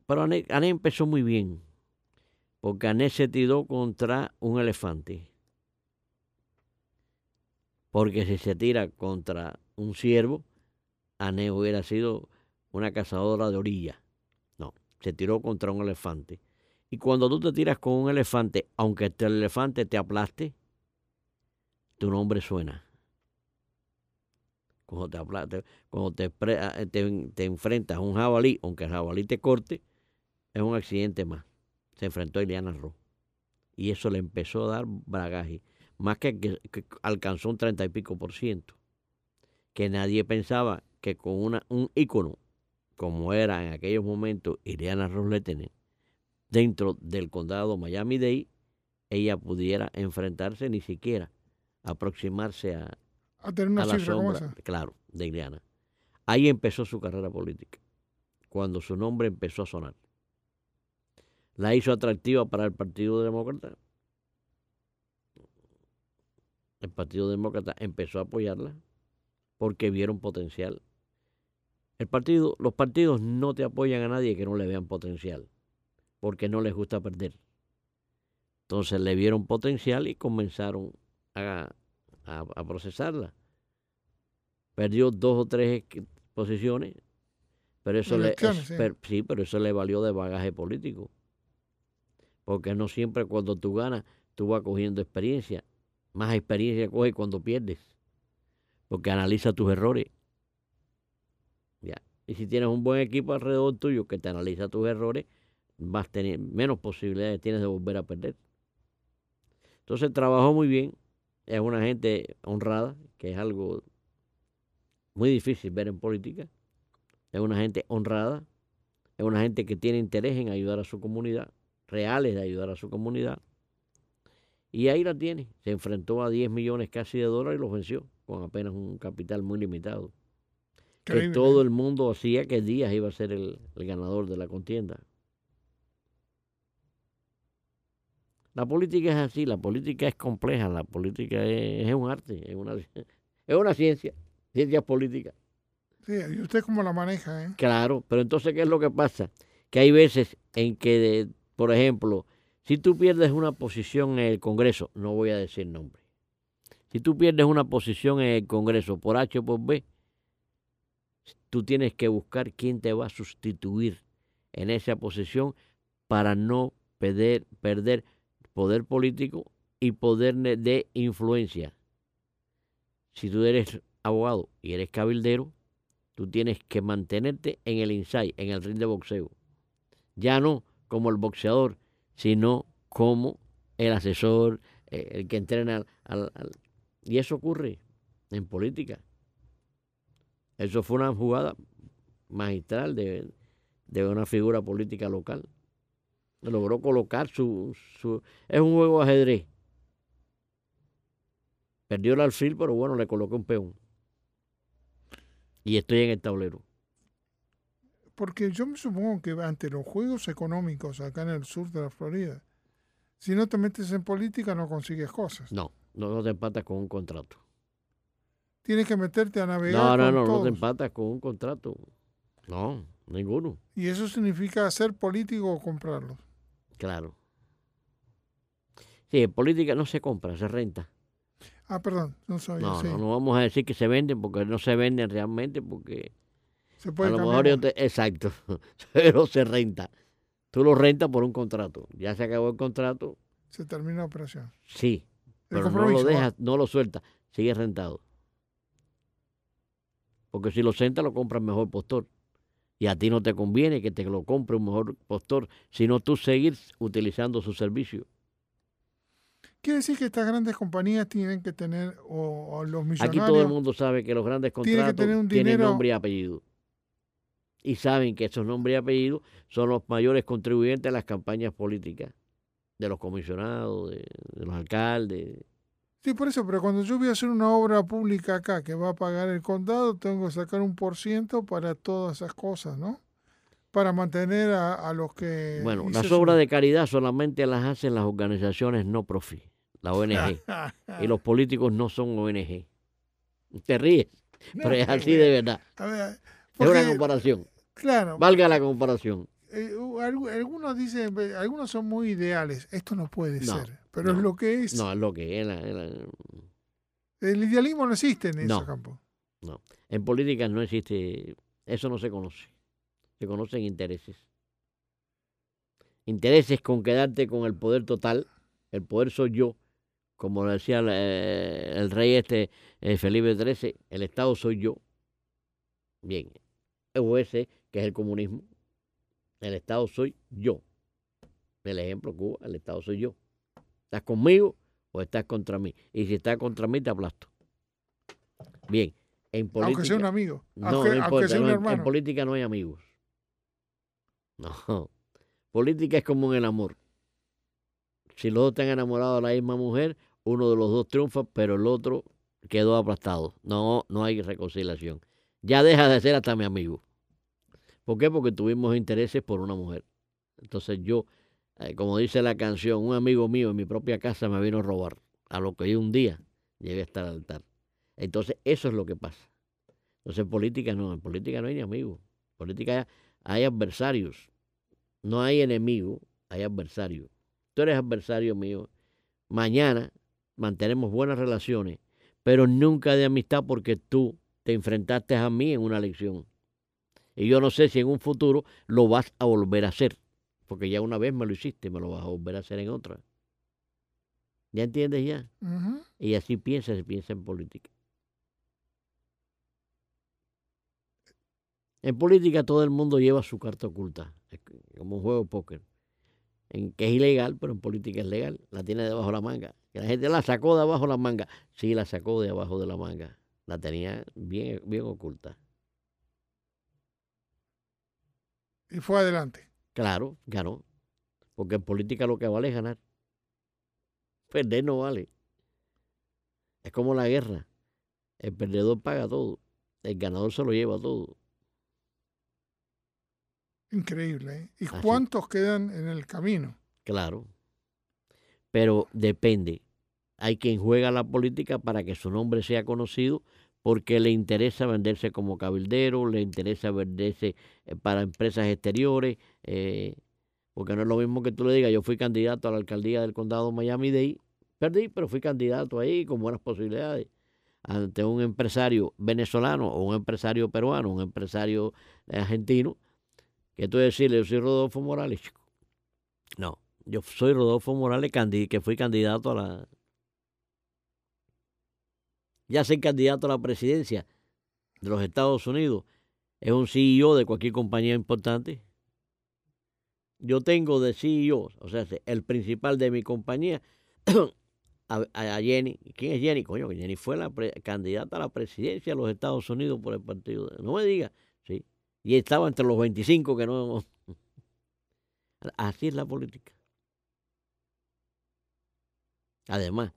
Pero Anet, empezó muy bien, porque Anet se tiró contra un elefante. Porque si se tira contra un ciervo, Ané hubiera sido una cazadora de orilla. No, se tiró contra un elefante. Y cuando tú te tiras con un elefante, aunque el elefante te aplaste, tu nombre suena. Cuando te, aplaste, cuando te, ah, te, enfrentas a un jabalí, aunque el jabalí te corte, es un accidente más. Se enfrentó a Ileana Ross. Y eso le empezó a dar bragaje. Más que, alcanzó un treinta y pico por ciento. Que nadie pensaba que con una, un ícono como era en aquellos momentos Ileana Rosletene, dentro del condado Miami-Dade, ella pudiera enfrentarse ni siquiera aproximarse a, a, tener una la sombra, claro, de Ileana. Ahí empezó su carrera política, cuando su nombre empezó a sonar. La hizo atractiva para el Partido Demócrata. El Partido Demócrata empezó a apoyarla porque vieron potencial El partido, los partidos no te apoyan a nadie que no le vean potencial, porque no les gusta perder. Entonces le vieron potencial y comenzaron a, a, a procesarla. Perdió dos o tres posiciones, pero eso le, Elecciones, es- sí. per- sí, pero eso le valió de bagaje político. Porque no siempre cuando tú ganas, tú vas cogiendo experiencia. Más experiencia coges cuando pierdes. Porque analiza tus errores. Ya. Y si tienes un buen equipo alrededor tuyo que te analiza tus errores, vas a tener menos posibilidades tienes de volver a perder. Entonces trabajó muy bien. Es una gente honrada, que es algo muy difícil ver en política. Es una gente honrada. Es una gente que tiene interés en ayudar a su comunidad, reales de ayudar a su comunidad. Y ahí la tiene. Se enfrentó a 10 millones casi de dólares y los venció con apenas un capital muy limitado. Que todo ¿eh? el mundo hacía que Díaz iba a ser el, el ganador de la contienda. La política es así, la política es compleja, la política es, es un arte, es una, es una ciencia, ciencia política. Sí, ¿y usted cómo la maneja, eh? Claro, pero entonces, ¿qué es lo que pasa? Que hay veces en que, por ejemplo, si tú pierdes una posición en el Congreso, no voy a decir nombre, si tú pierdes una posición en el Congreso por H o por B, tú tienes que buscar quién te va a sustituir en esa posición para no perder, perder poder político y poder de influencia. Si tú eres abogado y eres cabildero, tú tienes que mantenerte en el inside, en el ring de boxeo. Ya no como el boxeador, sino como el asesor, eh, el que entrena al, al- al- Y eso ocurre en política. Eso fue una jugada magistral de, de una figura política local. Logró colocar su, su... Es un juego de ajedrez. Perdió el alfil, pero bueno, le colocó un peón. Y estoy en el tablero. Porque yo me supongo que ante los juegos económicos acá en el sur de la Florida, si no te metes en política no consigues cosas. No, no, no te empatas con un contrato. Tienes que meterte a navegar. No, no, con no, no te empatas con un contrato. No, ninguno. Y eso significa ser político o comprarlos. Claro. Sí, en política no se compra, se renta. Ah, perdón, no sabía. No, sí. no, no vamos a decir que se venden porque no se venden realmente porque Se a puede lo cambiar. mejor yo te- exacto, pero se renta. Tú lo rentas por un contrato. Ya se acabó el contrato, Se termina la operación. sí, pero no lo dejas, no lo sueltas, sigue rentado. Porque si lo sueltas lo compra el mejor postor. Y a ti no te conviene que te lo compre un mejor postor, sino tú seguir utilizando su servicio. Quiere decir que estas grandes compañías tienen que tener, o, o los Aquí millonarios, todo el mundo sabe que los grandes contratos tienen nombre y apellido. Y saben que esos nombres y apellidos son los mayores contribuyentes a las campañas políticas de los comisionados, de, de los alcaldes. Sí, por eso, pero cuando yo voy a hacer una obra pública acá que va a pagar el condado, tengo que sacar un por ciento para todas esas cosas, ¿no? Para mantener a, a los que... Bueno, las obras de caridad solamente las hacen las organizaciones no profit, la ONG. y los políticos no son ONG. Te ríes, pero es así de verdad. A ver, Es una comparación. claro, Valga la comparación. Eh, algunos dicen, algunos son muy ideales. Esto no puede No, ser, pero es no, lo que es. No, es lo que es. la- El idealismo no existe en No. ese campo. En política no existe, eso no se conoce. Se conocen intereses. Intereses con quedarte con el poder total. El poder soy yo. Como lo decía eh, el rey este, eh, Felipe XIII, el Estado soy yo. Bien. O ese, que es el comunismo. El Estado soy yo. El ejemplo Cuba, el Estado soy yo. ¿Estás conmigo o estás contra mí? Y si estás contra mí, te aplasto. Bien. En política, Aunque sea un amigo, no, aunque, no aunque importa. sea un no, hermano. en política no hay amigos. No. Política es como en el amor. Si los dos están enamorados de la misma mujer, uno de los dos triunfa, pero el otro quedó aplastado. No, no hay reconciliación. Ya deja de ser hasta mi amigo. ¿Por qué? Porque tuvimos intereses por una mujer. Entonces yo, eh, como dice la canción, un amigo mío en mi propia casa me vino a robar, a lo que yo un día llegué hasta el altar. Entonces eso es lo que pasa. Entonces, política no, en política no hay ni amigos. En política hay adversarios. No hay enemigos, hay adversarios. Tú eres adversario mío. Mañana mantenemos buenas relaciones, pero nunca de amistad porque tú te enfrentaste a mí en una elección. Y yo no sé si en un futuro lo vas a volver a hacer, porque ya una vez me lo hiciste, me lo vas a volver a hacer en otra. ¿Ya entiendes ya? Y así piensa, se piensa en política. En política todo el mundo lleva su carta oculta, como un juego de póker, en que es ilegal, pero en política es legal, la tiene debajo de la manga. Que la gente la sacó de abajo de la manga, sí la sacó de abajo de la manga, la tenía bien, bien oculta. Y fue adelante. Claro, ganó, porque en política lo que vale es ganar. Perder no vale. Es como la guerra. El perdedor paga todo. El ganador se lo lleva todo. Increíble. ¿eh? ¿Y Así. cuántos quedan en el camino? Claro. Pero depende. Hay quien juega la política para que su nombre sea conocido porque le interesa venderse como cabildero, le interesa venderse eh, para empresas exteriores, eh, porque no es lo mismo que tú le digas, yo fui candidato a la alcaldía del condado Miami-Dade, perdí, pero fui candidato ahí con buenas posibilidades ante un empresario venezolano o un empresario peruano, un empresario eh, argentino, que tú decirle, yo soy Rodolfo Morales, chico. No, yo soy Rodolfo Morales, que fui candidato a la... Ya ser candidato a la presidencia de los Estados Unidos es un CEO de cualquier compañía importante. Yo tengo de CEO, o sea, el principal de mi compañía, a, Jenny. ¿Quién es Jenny? Coño, Jenny fue la candidata a la presidencia de los Estados Unidos por el partido. No me digas, sí. Y estaba entre los 25 que no... Así es la política. Además,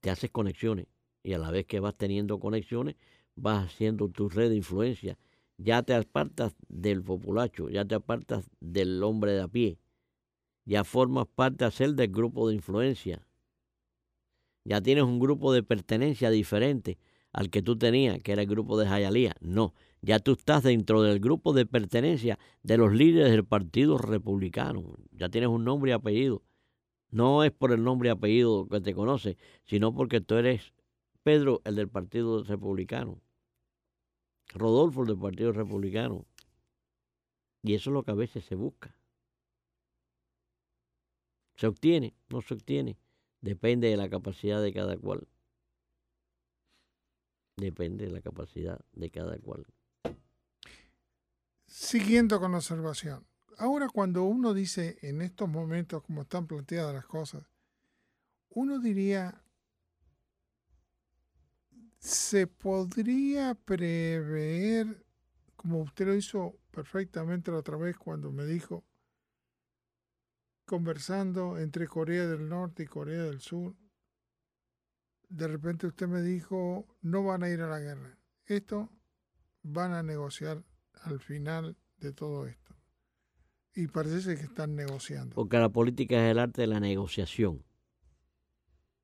te haces conexiones y a la vez que vas teniendo conexiones, vas haciendo tu red de influencia. Ya te apartas del populacho, ya te apartas del hombre de a pie. Ya formas parte a ser del grupo de influencia. Ya tienes un grupo de pertenencia diferente al que tú tenías, que era el grupo de Jayalía. No, ya tú estás dentro del grupo de pertenencia de los líderes del Partido Republicano. Ya tienes un nombre y apellido. No es por el nombre y apellido que te conoce, sino porque tú eres Pedro, el del Partido Republicano. Rodolfo, el del Partido Republicano. Y eso es lo que a veces se busca. ¿Se obtiene? No se obtiene. Depende de la capacidad de cada cual. Depende de la capacidad de cada cual. Siguiendo con la observación. Ahora cuando uno dice en estos momentos como están planteadas las cosas, uno diría, se podría prever, como usted lo hizo perfectamente la otra vez cuando me dijo, conversando entre Corea del Norte y Corea del Sur, de repente usted me dijo, no van a ir a la guerra. Esto van a negociar al final de todo esto. Y parece que están negociando. Porque la política es el arte de la negociación.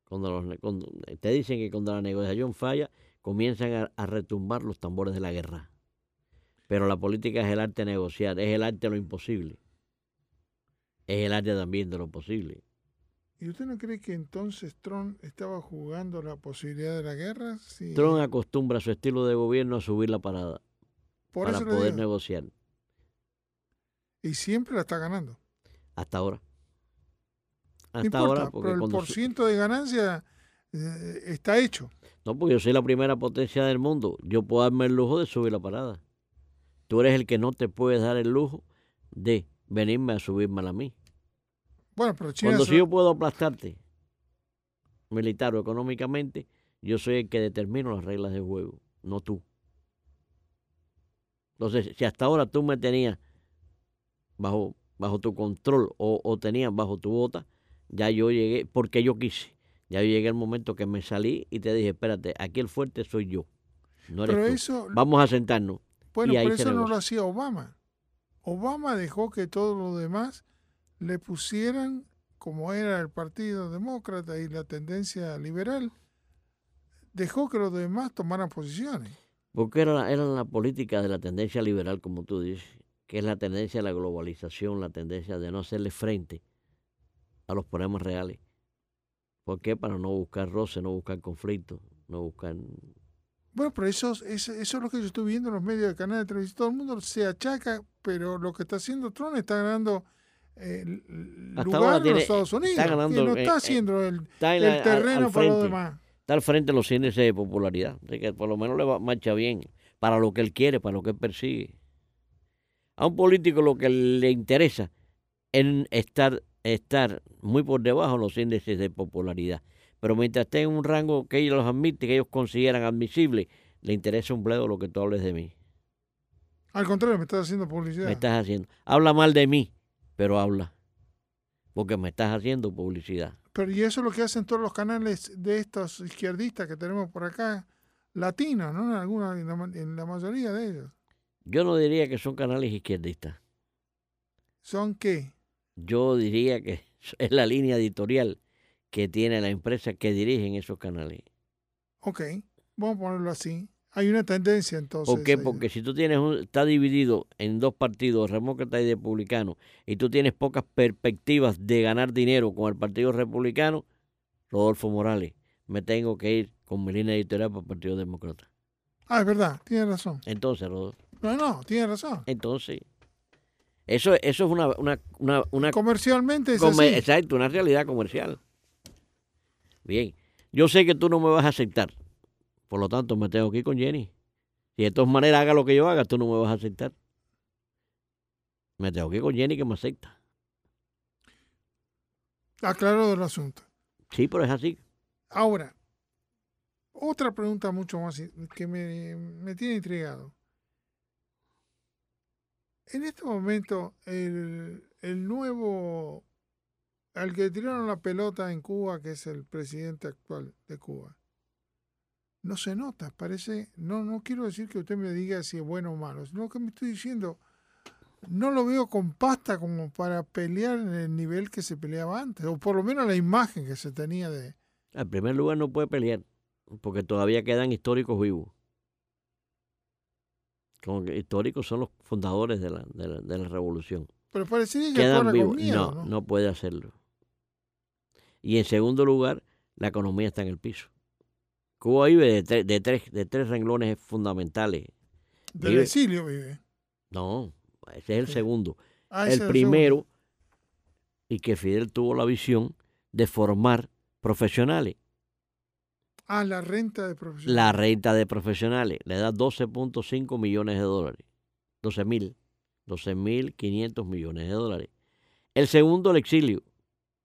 Cuando, los cuando te dicen que cuando la negociación falla, comienzan a, a retumbar los tambores de la guerra. Pero la política es el arte de negociar, es el arte de lo imposible. Es el arte también de lo posible. ¿Y usted no cree que entonces Trump estaba jugando la posibilidad de la guerra? Sí. Trump acostumbra su estilo de gobierno a subir la parada Por para poder negociar. Y siempre la está ganando. Hasta ahora. Hasta importa, ahora, porque pero el por ciento de ganancia eh, está hecho. No, porque yo soy la primera potencia del mundo. Yo puedo darme el lujo de subir la parada. Tú eres el que no te puedes dar el lujo de venirme a subirme a mí. Bueno, pero China... Cuando se- si yo puedo aplastarte militar o económicamente, yo soy el que determino las reglas del juego, no tú. Entonces, si hasta ahora tú me tenías bajo, bajo tu control o, o tenías bajo tu bota, ya yo llegué, porque yo quise. Ya yo llegué al momento que me salí y te dije, espérate, aquí el fuerte soy yo. No eres pero tú. eso, Vamos a sentarnos. bueno, pero eso no lo hacía Obama. Obama dejó que todos los demás le pusieran, como era el Partido Demócrata y la tendencia liberal, dejó que los demás tomaran posiciones. Porque era, la- era la política de la tendencia liberal, como tú dices, que es la tendencia de la globalización, la tendencia de no hacerle frente a los problemas reales. ¿Por qué? Para no buscar roce, no buscar conflicto, no buscar... Bueno, pero eso, es- eso, eso es lo que yo estoy viendo en los medios de canal de televisión. Todo el mundo se achaca, pero lo que está haciendo Trump está ganando eh, Hasta lugar ahora en tiene- los Estados Unidos. está y ganando, no eh, está eh, haciendo el, Está en el la- al- terreno al para los demás. está al frente de los índices de popularidad, de que por lo menos le va, marcha bien para lo que él quiere, para lo que él persigue. A un político lo que le interesa es estar, estar muy por debajo de los índices de popularidad. Pero mientras esté en un rango que ellos los admiten, que ellos consideran admisible, le interesa un bledo lo que tú hables de mí. Al contrario, me estás haciendo publicidad. Me estás haciendo. Habla mal de mí, pero habla. Porque me estás haciendo publicidad. Pero y eso es lo que hacen todos los canales de estos izquierdistas que tenemos por acá, latinos, ¿no? En, alguna, en, la, ma- en la mayoría de ellos. Yo no diría que son canales izquierdistas. ¿Son qué? Yo diría que es la línea editorial que tiene la empresa que dirigen esos canales. Ok, vamos a ponerlo así. Hay una tendencia entonces. ¿Por qué? Porque si tú tienes un, está dividido en dos partidos, demócrata y republicano, y tú tienes pocas perspectivas de ganar dinero con el Partido Republicano, Rodolfo Morales, me tengo que ir con mi línea editorial para el Partido Demócrata. Ah, es verdad, tienes razón. Entonces, Rodolfo, No, no, tienes razón. entonces, eso, eso es una, una, una, una Comercialmente es Comer- así. Exacto, una realidad comercial. Bien, yo sé que tú no me vas a aceptar, por lo tanto me tengo que ir con Jenny. Si de todas maneras haga lo que yo haga, tú no me vas a aceptar. Me tengo que ir con Jenny que me acepta. Aclarado el asunto. Sí, pero es así. Ahora, otra pregunta mucho más que me, me tiene intrigado. En este momento, el, el nuevo, al que tiraron la pelota en Cuba, que es el presidente actual de Cuba, no se nota, parece, no, no quiero decir que usted me diga si es bueno o malo, sino que me estoy diciendo, no lo veo con pasta como para pelear en el nivel que se peleaba antes, o por lo menos la imagen que se tenía de, En primer lugar no puede pelear, porque todavía quedan históricos vivos. Como históricos son los fundadores de la, de la, de la revolución. Pero parecería que quedan vivos. miedo, no, ¿no? no puede hacerlo. Y en segundo lugar, la economía está en el piso. Cuba vive de, tre- de tres, de tres renglones fundamentales. Del vive- exilio vive. No, ese es el Sí. segundo. Ah, el primero, y que Fidel tuvo la visión de formar profesionales. Ah, la renta de profesionales. La renta de profesionales le da 12.5 millones de dólares. 12 mil. 12 mil 500 millones de dólares. El segundo, el exilio.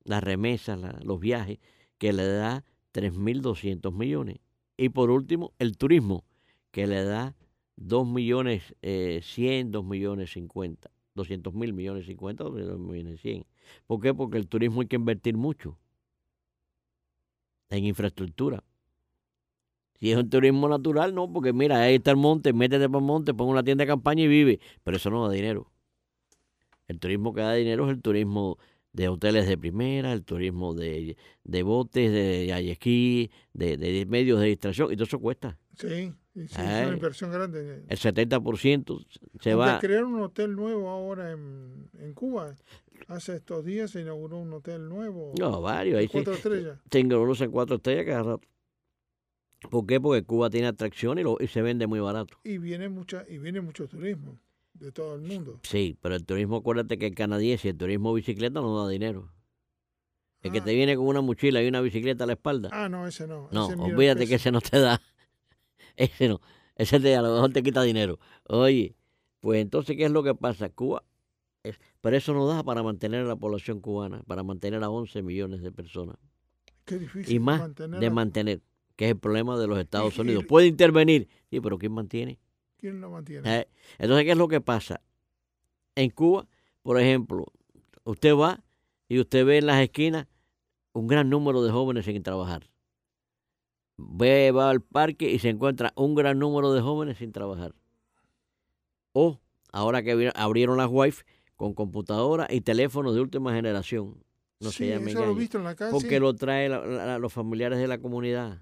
Las remesas, los viajes, que le da 3.200 millones. Y por último, el turismo, que le da 2 millones eh, 100, 2 millones 50. 200 mil millones 50, 2 millones 100. ¿Por qué? Porque el turismo hay que invertir mucho en infraestructura. Si es un turismo natural, no, porque mira, ahí está el monte, métete para el monte, pon una tienda de campaña y vive. Pero eso no da dinero. El turismo que da dinero es el turismo de hoteles de primera, el turismo de, de botes, de esquí, de, de medios de distracción, y todo eso cuesta. Sí, sí, es una inversión grande. El 70% se va. crearon un hotel nuevo ahora en, en Cuba. Hace estos días se inauguró un hotel nuevo. No, varios. Ahí sí. cuatro estrellas. Tengo unos en cuatro estrellas cada rato. ¿Por qué? Porque Cuba tiene atracción y, lo, y se vende muy barato. Y viene mucha, y viene mucho turismo de todo el mundo. Sí, pero el turismo, acuérdate que el canadiense, el turismo bicicleta no da dinero. El que Ah. te viene con una mochila y una bicicleta a la espalda. Ah, no, ese no. no, ese olvídate que ese no te da. Ese no. Ese te, a lo mejor te quita dinero. Oye, pues entonces, ¿qué es lo que pasa? Cuba, es- pero eso no da para mantener a la población cubana, para mantener a 11 millones de personas. Qué difícil Y más mantener de mantener, que es el problema de los Estados y- Unidos. Puede intervenir, sí, pero ¿quién mantiene? ¿Quién lo mantiene? Eh, Entonces, ¿qué es lo que pasa? En Cuba, por ejemplo, usted va y usted ve en las esquinas un gran número de jóvenes sin trabajar. Ve, va al parque y se encuentra un gran número de jóvenes sin trabajar. O, ahora que abrieron las wifi con computadoras y teléfonos de última generación. No sí, se eso lo visto en la calle. Porque lo traen los familiares de la comunidad.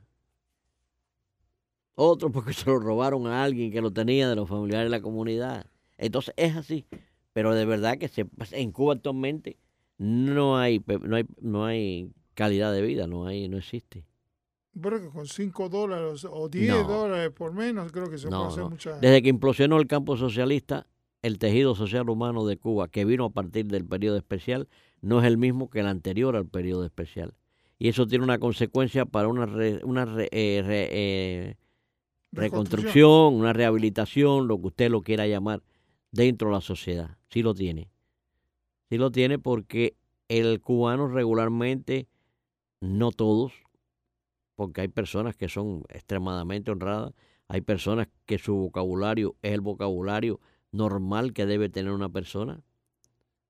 Otros porque se lo robaron a alguien que lo tenía de los familiares de la comunidad. Entonces es así. Pero de verdad que se, en Cuba actualmente no hay, no hay, no hay calidad de vida, no hay, no existe. Pero que con 5 dólares o 10 dólares por menos, creo que se puede hacer mucha. Desde que implosionó el campo socialista, el tejido social humano de Cuba, que vino a partir del periodo especial, no es el mismo que el anterior al periodo especial. Y eso tiene una consecuencia para una, una eh, eh, reconstrucción, una rehabilitación, lo que usted lo quiera llamar, dentro de la sociedad. Sí lo tiene. Sí lo tiene porque el cubano regularmente, no todos, porque hay personas que son extremadamente honradas, hay personas que su vocabulario es el vocabulario normal que debe tener una persona.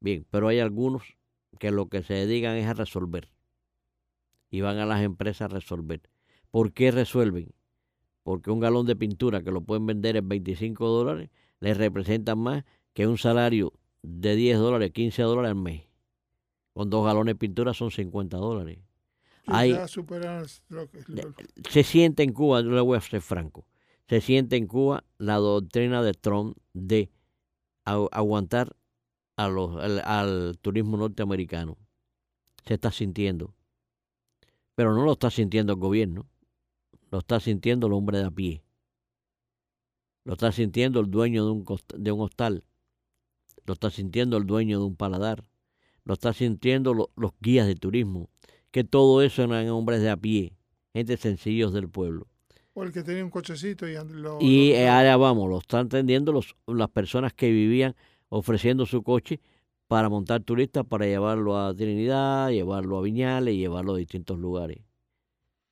Bien, pero hay algunos que lo que se dedican es a resolver. Y van a las empresas a resolver. ¿Por qué resuelven? Porque un galón de pintura que lo pueden vender en 25 dólares les representa más que un salario de 10 dólares, 15 dólares al mes. Con dos galones de pintura son 50 dólares. Se siente en Cuba, yo le voy a ser franco, se siente en Cuba la doctrina de Trump de aguantar a los, al, turismo norteamericano. Se está sintiendo. Pero no lo está sintiendo el gobierno, lo está sintiendo el hombre de a pie. Lo está sintiendo el dueño de un, de un hostal. Lo está sintiendo el dueño de un paladar. Lo está sintiendo los guías de turismo. Que todo eso eran hombres de a pie, gente sencillos del pueblo. O el que tenía un cochecito y lo, Y allá vamos, lo están entendiendo los, las personas que vivían ofreciendo su coche para montar turistas, para llevarlo a Trinidad, llevarlo a Viñales, llevarlo a distintos lugares.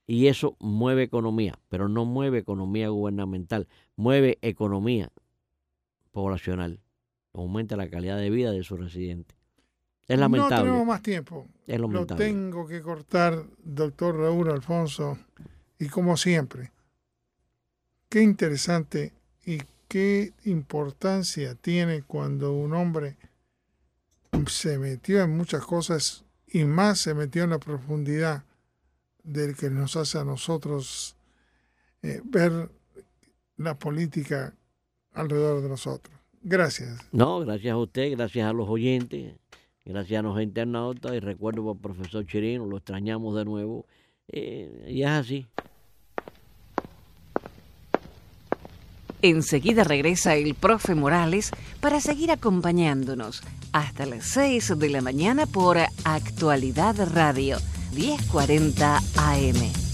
Y eso mueve economía, pero no mueve economía gubernamental, mueve economía poblacional. Aumenta la calidad de vida de sus residentes. Es lamentable. No tenemos más tiempo. Es Lo tengo que cortar, doctor Raúl Alfonso. Y como siempre, qué interesante y qué importancia tiene cuando un hombre se metió en muchas cosas y más se metió en la profundidad del que nos hace a nosotros eh, ver la política alrededor de nosotros. Gracias. No, gracias a usted, gracias a los oyentes, gracias a los internautas y recuerdo al profesor Chirino, lo extrañamos de nuevo. Eh, y es así. Enseguida regresa el profe Morales para seguir acompañándonos hasta las 6 de la mañana por Actualidad Radio 1040 AM.